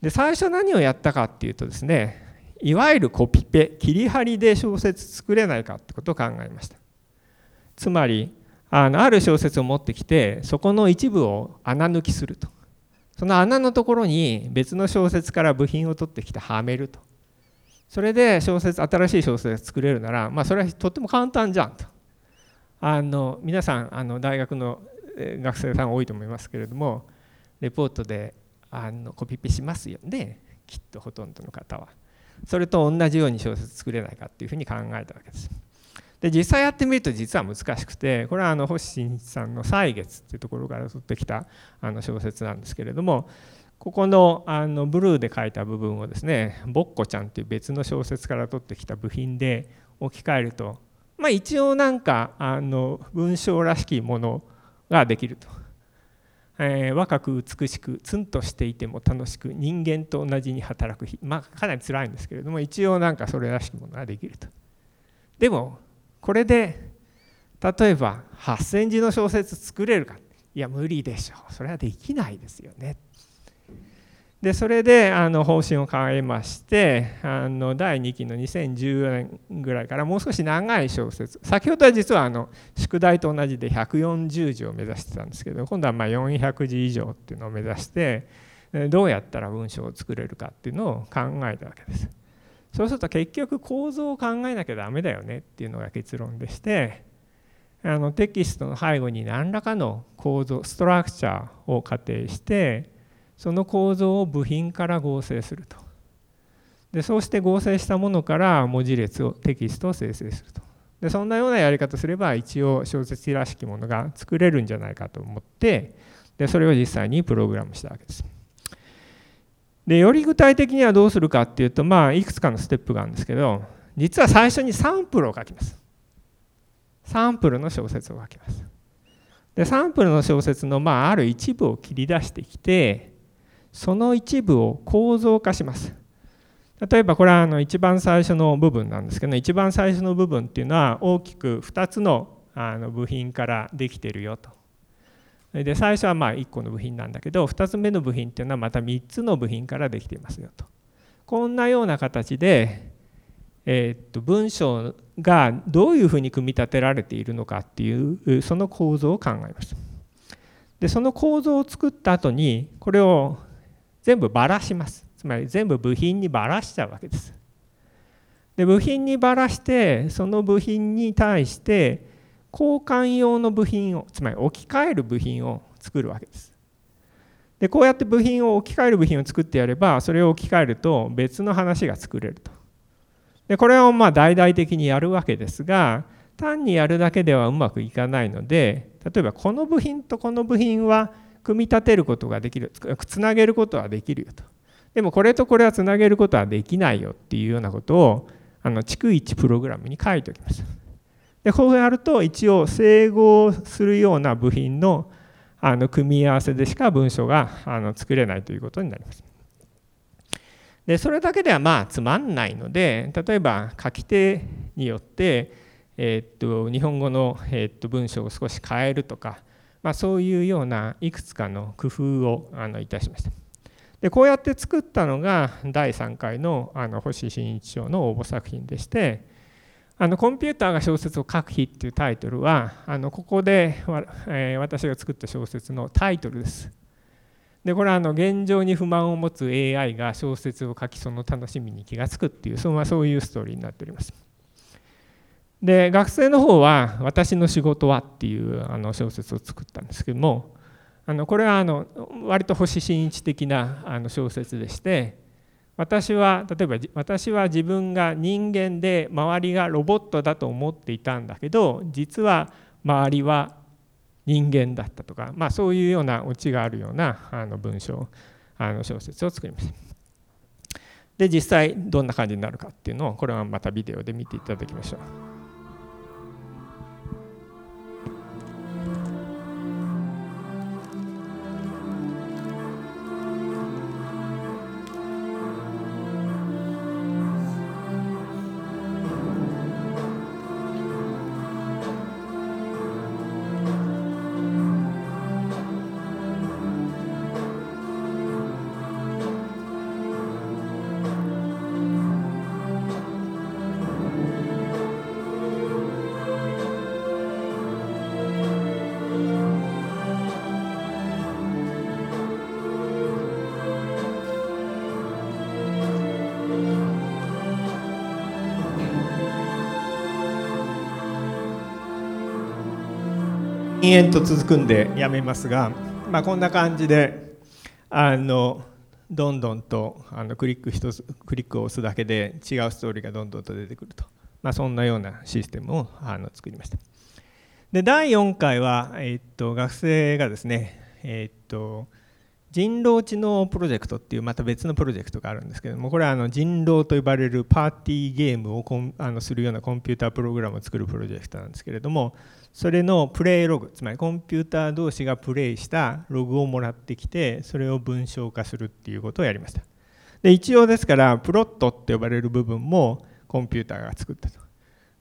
で最初何をやったかっていうとですねいわゆるコピペ切り張りで小説作れないかってことを考えました。つまりあのある小説を持ってきてそこの一部を穴抜きすると。その穴のところに別の小説から部品を取ってきてはめると。それで小説新しい小説が作れるならまあそれはとっても簡単じゃんと。あの皆さんあの大学の学生さん多いと思いますけれどもレポートであのコピペしますよ。ねきっとほとんどの方は。それと同じように小説作れないかっていうふうに考えたわけです。で実際やってみると実は難しくてこれはあの星新一さんの「歳月」っていうところから取ってきたあの小説なんですけれどもここのあのブルーで書いた部分をですね「ぼっこちゃん」っていう別の小説から取ってきた部品で置き換えるとまあ一応なんかあの文章らしきものができると。えー、若く美しくツンとしていても楽しく人間と同じに働く日まあかなり辛いんですけれども一応なんかそれらしきものができると。でもこれで例えば8,000字の小説作れるかいや無理でしょうそれはできないですよね。でそれであの方針を変えましてあの第2期の2014年ぐらいからもう少し長い小説先ほどは実はあの宿題と同じで140字を目指してたんですけど今度はま400字以上っていうのを目指してどうやったら文章を作れるかっていうのを考えたわけです。そうすると結局構造を考えなきゃダメだよねっていうのが結論でしてあのテキストの背後に何らかの構造ストラクチャーを仮定してその構造を部品から合成すると。でそうして合成したものから文字列をテキストを生成すると。でそんなようなやり方すれば一応小説らしきものが作れるんじゃないかと思ってでそれを実際にプログラムしたわけです。でより具体的にはどうするかっていうとまあいくつかのステップがあるんですけど実は最初にサンプルを書きます。サンプルの小説を書きます。でサンプルの小説のまあある一部を切り出してきてその一部を構造化します。例えばこれはあの一番最初の部分なんですけど一番最初の部分っていうのは大きく2つのあの部品からできてるよと。で最初はまあ1個の部品なんだけど2つ目の部品っていうのはまた3つの部品からできていますよと。こんなような形で、え、っと文章がどういうふうに組み立てられているのかっていうその構造を考えます。でその構造を作った後にこれを全部ばらしますつまり全部部品にばらしちゃうわけですで部品にばらしてその部品に対して交換用の部品をつまり置き換える部品を作るわけです。でこうやって部品を置き換える部品を作ってやればそれを置き換えると別の話が作れると。でこれをまあ大々的にやるわけですが単にやるだけではうまくいかないので例えばこの部品とこの部品は組み立てることができるつなげることはできるよと。でもこれとこれはつなげることはできないよっていうようなことをあの逐一プログラムに書いておきます。でこうやると一応整合するような部品のあの組み合わせでしか文章があの作れないということになります。でそれだけではまあつまんないので例えば書き手によって、えー、っと日本語の、えー、っと文章を少し変えるとか、まあ、そういうようないくつかの工夫をあのいたしました。でこうやって作ったのが第3回のあの星新一賞の応募作品でしてあのコンピューターが小説を書く日っていうタイトルはあのここで、えー、私が作った小説のタイトルです。でこれはあの現状に不満を持つ AI が小説を書きその楽しみに気が付くっていうそ,、まあ、そういうストーリーになっております。で学生の方は「私の仕事は」っていうあの小説を作ったんですけどもあのこれはあの割と星新一的なあの小説でして私は例えば私は自分が人間で周りがロボットだと思っていたんだけど実は周りは人間だったとか、まあ、そういうようなオチがあるようなあの文章あの小説を作ります。で実際どんな感じになるかっていうのをこれはまたビデオで見ていただきましょう。延々と続くんでやめますが、まあ、こんな感じであのどんどんとあのクリック一つクリックを押すだけで違うストーリーがどんどんと出てくると、まあ、そんなようなシステムをあの作りました。で第4回は、えー、っと学生がですね、えー、っと人狼知能プロジェクトっていうまた別のプロジェクトがあるんですけどもこれはあの人狼と呼ばれるパーティーゲームをコンあのするようなコンピュータープログラムを作るプロジェクトなんですけれどもそれのプレイログつまりコンピューター同士がプレイしたログをもらってきてそれを文章化するっていうことをやりました。で一応ですからプロットって呼ばれる部分もコンピューターが作ったと。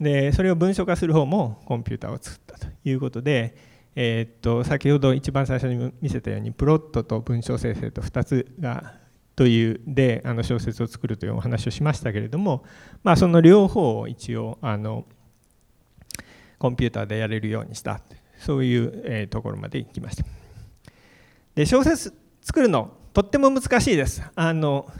でそれを文章化する方もコンピューターを作ったということでえ、っと先ほど一番最初に見せたようにプロットと文章生成と2つがというであの小説を作るというお話をしましたけれども、まあ、その両方を一応あのコンピューターでやれるようにしたそういう、え、ところまで行きました。で小説作るのとっても難しいです。あの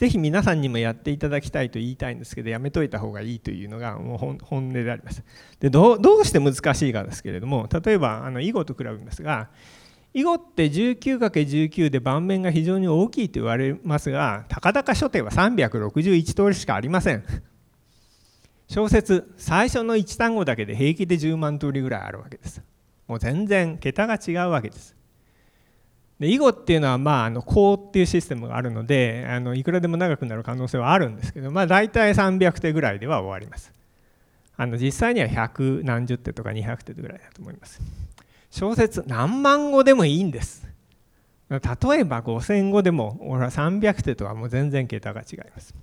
ぜひ皆さんにもやっていただきたいと言いたいんですけどやめといた方がいいというのがもう本音であります。でどうして難しいかですけれども例えばあの囲碁と比べますが囲碁って 19×19 で盤面が非常に大きいと言われますがたかだか初手は361通りしかありません。小説最初の1単語だけで平気で10万通りぐらいあるわけです。もう全然桁が違うわけです。で囲碁っていうのは、まあ、あのコウっていうシステムがあるのであのいくらでも長くなる可能性はあるんですけど、まあ、大体300手ぐらいでは終わります。あの実際には100何十手とか200手ぐらいだと思います。小説何万語でもいいんです。例えば5000語でも俺は300手とはもう全然桁が違います。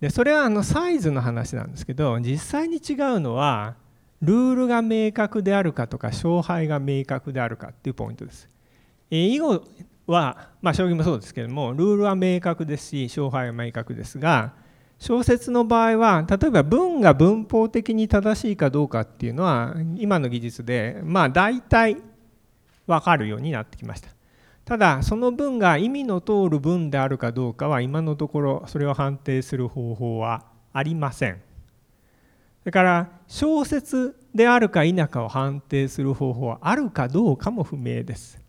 でそれはあのサイズの話なんですけど実際に違うのはルールが明確であるかとか勝敗が明確であるかっていうポイントです。囲碁は、まあ、将棋もそうですけれどもルールは明確ですし勝敗は明確ですが小説の場合は例えば文が文法的に正しいかどうかっていうのは今の技術でまあ大体分かるようになってきました。ただその文が意味の通る文であるかどうかは今のところそれを判定する方法はありません。それから小説であるか否かを判定する方法はあるかどうかも不明です。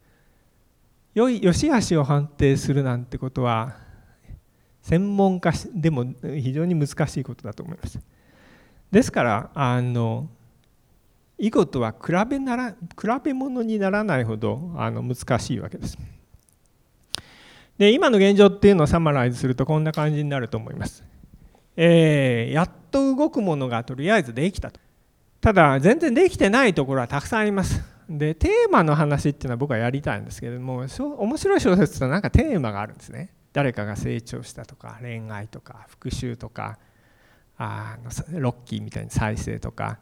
良い良し悪しを判定するなんてことは専門家でも非常に難しいことだと思います。ですからあの囲碁とは比べなら比べ物にならないほどあの難しいわけです。で今の現状っていうのをサマライズするとこんな感じになると思います。えー、やっと動くものがとりあえずできたと。ただ全然できてないところはたくさんあります。でテーマの話っていうのは僕はやりたいんですけれども面白い小説ってなんかテーマがあるんですね。誰かが成長したとか恋愛とか復讐とかあのロッキーみたいに再生とか。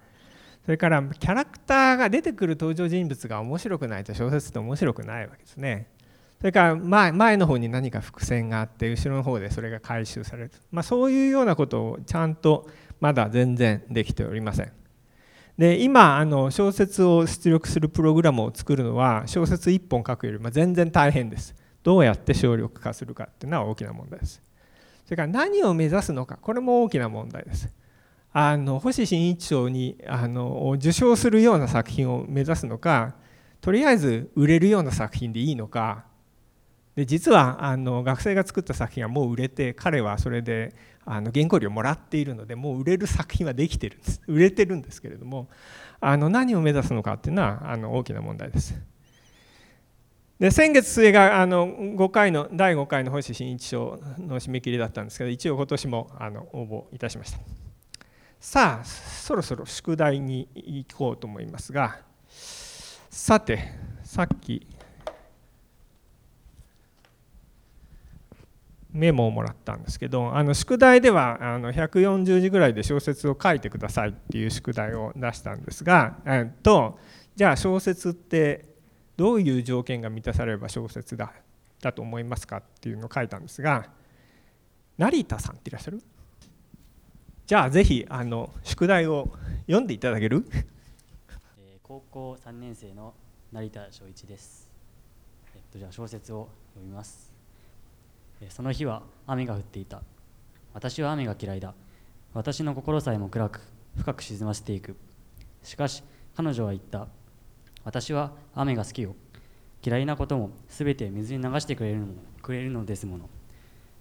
それからキャラクターが出てくる登場人物が面白くないと小説って面白くないわけですね。それから前前の方に何か伏線があって後ろの方でそれが回収される、まあ、そういうようなことをちゃんとまだ全然できておりません。で今あの小説を出力するプログラムを作るのは小説1本書くよりも全然大変です。どうやって省力化するかっていうのは大きな問題です。それから何を目指すのかこれも大きな問題です。あの星新一賞にあの受賞するような作品を目指すのかとりあえず売れるような作品でいいのかで実はあの学生が作った作品はもう売れて彼はそれであの原稿料もらっているのでもう売れる作品はできてるんです売れてるんですけれどもあの何を目指すのかっていうのはあの大きな問題です。で先月末があの5回の第5回の星新一賞の締め切りだったんですけど一応今年もあの応募いたしましたさあそろそろ宿題に行こうと思いますがさてさっきメモをもらったんですけどあの宿題ではあの140字ぐらいで小説を書いてくださいっていう宿題を出したんですが、えっと、じゃあ小説ってどういう条件が満たされれば小説だだと思いますかっていうのを書いたんですが成田さんっていらっしゃる？じゃあぜひあの宿題を読んでいただける？高校3年生の成田翔一です、えっと、じゃあ小説を読みます。その日は雨が降っていた。私は雨が嫌いだ。私の心さえも暗く深く沈ませていく。しかし彼女は言った。私は雨が好きよ。嫌いなことも全て水に流してくれるのくれるのですもの。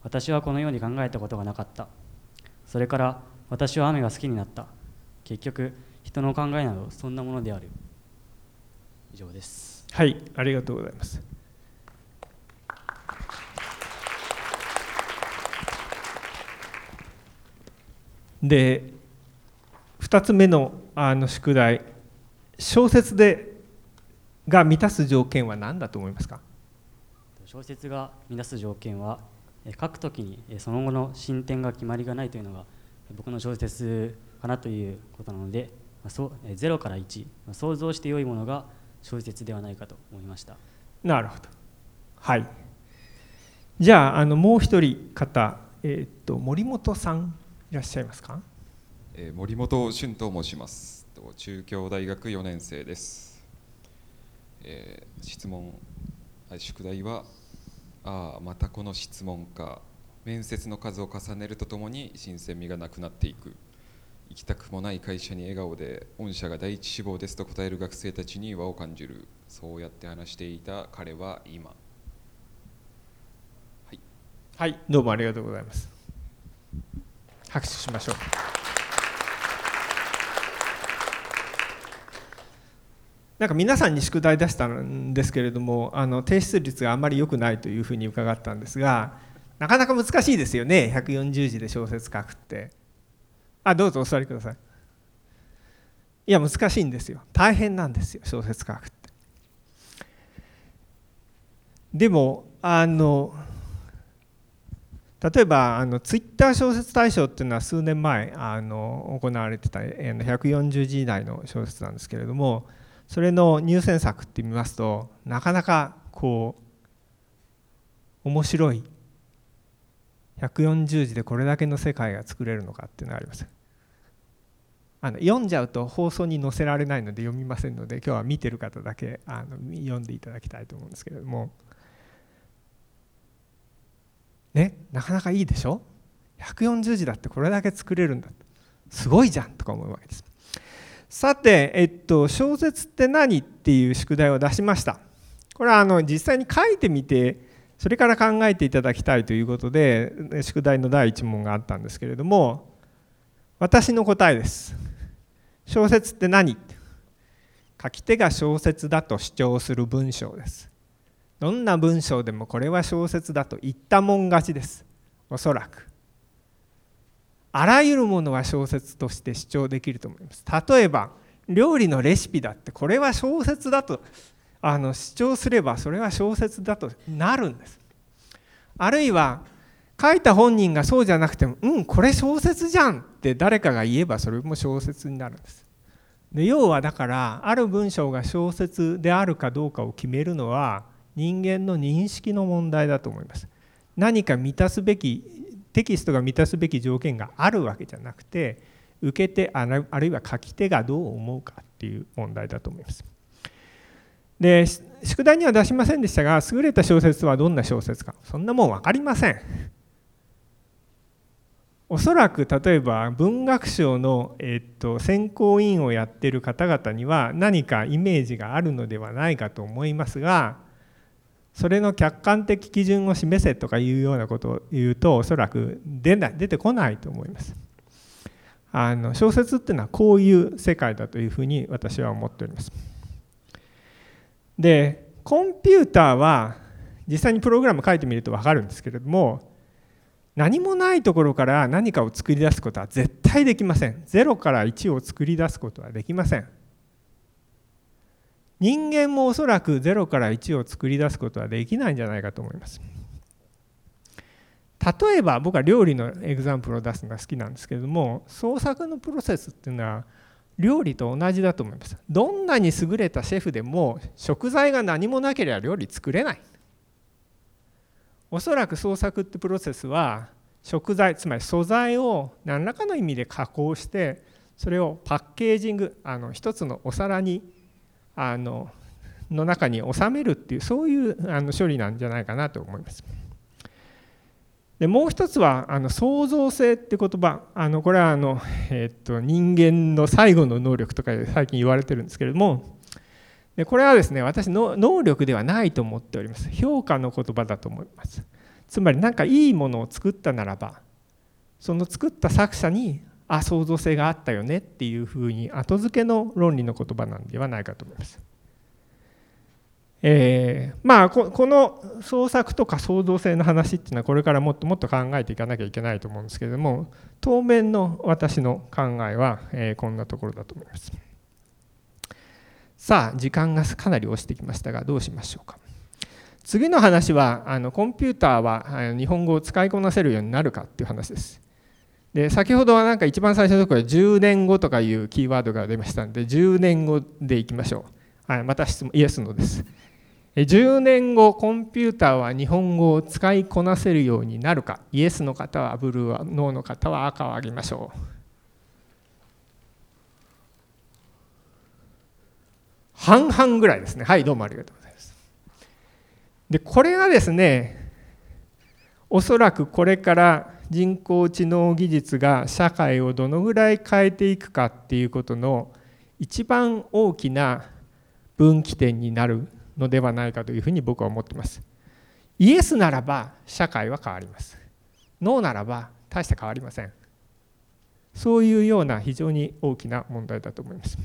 私はこのように考えたことがなかった。それから私は雨が好きになった。結局人の考えなどそんなものである。以上です。はいありがとうございます。で2つ目のあの宿題。小説でが満たす条件は何だと思いますか？小説が満たす条件は書くときにその後の進展が決まりがないというのが僕の小説かなということなので0から1想像して良いものが小説ではないかと思いました。なるほど。はい。じゃああのもう一人方、えー、っと森本さんいらっしゃいますか、えー、森本俊と申します中京大学4年生です、えー、質問宿題はああまたこの質問か面接の数を重ねるとともに新鮮味がなくなっていく。行きたくもない会社に笑顔で御社が第一志望ですと答える学生たちに和を感じる。そうやって話していた彼は今。はい、はい、どうもありがとうございます拍手しましょう。なんか皆さんに宿題出したんですけれどもあの提出率があんまり良くないというふうに伺ったんですがなかなか難しいですよね。140字で小説書くって。あどうぞお座りください。いや難しいんですよ。大変なんですよ小説書くって。でもあの例えばあのツイッター小説大賞っていうのは数年前あの行われてた140字以内の小説なんですけれどもそれの入選作って見ますとなかなかこう面白い140字でこれだけの世界が作れるのかっていうのがあります。あの読んじゃうと放送に載せられないので読みませんので今日は見てる方だけあの読んでいただきたいと思うんですけれども。ねなかなかいいでしょ？140字だってこれだけ作れるんだすごいじゃんとか思うわけですさて、えっと、小説って何っていう宿題を出しました。これはあの実際に書いてみてそれから考えていただきたいということで宿題の第1問があったんですけれども私の答えです。小説って何？書き手が小説だと主張する文章です。どんな文章でもこれは小説だと言ったもん勝ちです。おそらく。あらゆるものは小説として主張できると思います例えば料理のレシピだってこれは小説だとあの主張すればそれは小説だとなるんですあるいは書いた本人がそうじゃなくてもうんこれ小説じゃんって誰かが言えばそれも小説になるんですで要はだからある文章が小説であるかどうかを決めるのは人間の認識の問題だと思います何か満たすべきテキストが満たすべき条件があるわけじゃなくて受け手あるいは書き手がどう思うかっていう問題だと思います。で宿題には出しませんでしたが優れた小説はどんな小説かそんなもん分かりません。おそらく例えば文学賞の、えっと、選考委員をやってる方々には何かイメージがあるのではないかと思いますがそれの客観的基準を示せとかいうようなことを言うとおそらく出ない出てこないと思います。あの小説っていうのはこういう世界だというふうに私は思っております。でコンピューターは実際にプログラム書いてみると分かるんですけれども何もないところから何かを作り出すことは絶対できません。0から1を作り出すことはできません。人間もおそらく0から1を作り出すことはできないんじゃないかと思います。例えば僕は料理のエグザンプルを出すのが好きなんですけれども創作のプロセスっていうのは料理と同じだと思いますどんなに優れたシェフでも食材が何もなければ料理作れないおそらく創作ってプロセスは食材つまり素材を何らかの意味で加工してそれをパッケージングあの一つのお皿にあのの中に収めるっていうそういうあの処理なんじゃないかなと思います。でもう一つはあの創造性って言葉。あのこれはあの、えっと人間の最後の能力とか最近言われてるんですけれども。でこれはですね私の能力ではないと思っております。評価の言葉だと思います。つまり何かいいものを作ったならばその作った作者にあ創造性があったよねっていうふうに後付けの論理の言葉なんではないかと思います。えー、まあこの創作とか創造性の話っていうのはこれからもっともっと考えていかなきゃいけないと思うんですけれども当面の私の考えは、えー、こんなところだと思います。さあ時間がかなり押してきましたがどうしましょうか。次の話はあのコンピューターは日本語を使いこなせるようになるかっていう話です。で先ほどはなんか一番最初のところで10年後とかいうキーワードが出ましたので10年後でいきましょう、はい、また質問イエスのです。10年後コンピューターは日本語を使いこなせるようになるか。イエスの方はブルーはノーの方は赤をあげましょう。半々ぐらいですね。はいどうもありがとうございます。でこれがですねおそらくこれから人工知能技術が社会をどのぐらい変えていくかっていうことの一番大きな分岐点になるのではないかというふうに僕は思ってます。イエスならば社会は変わります。ノーならば大して変わりません。そういうような非常に大きな問題だと思います。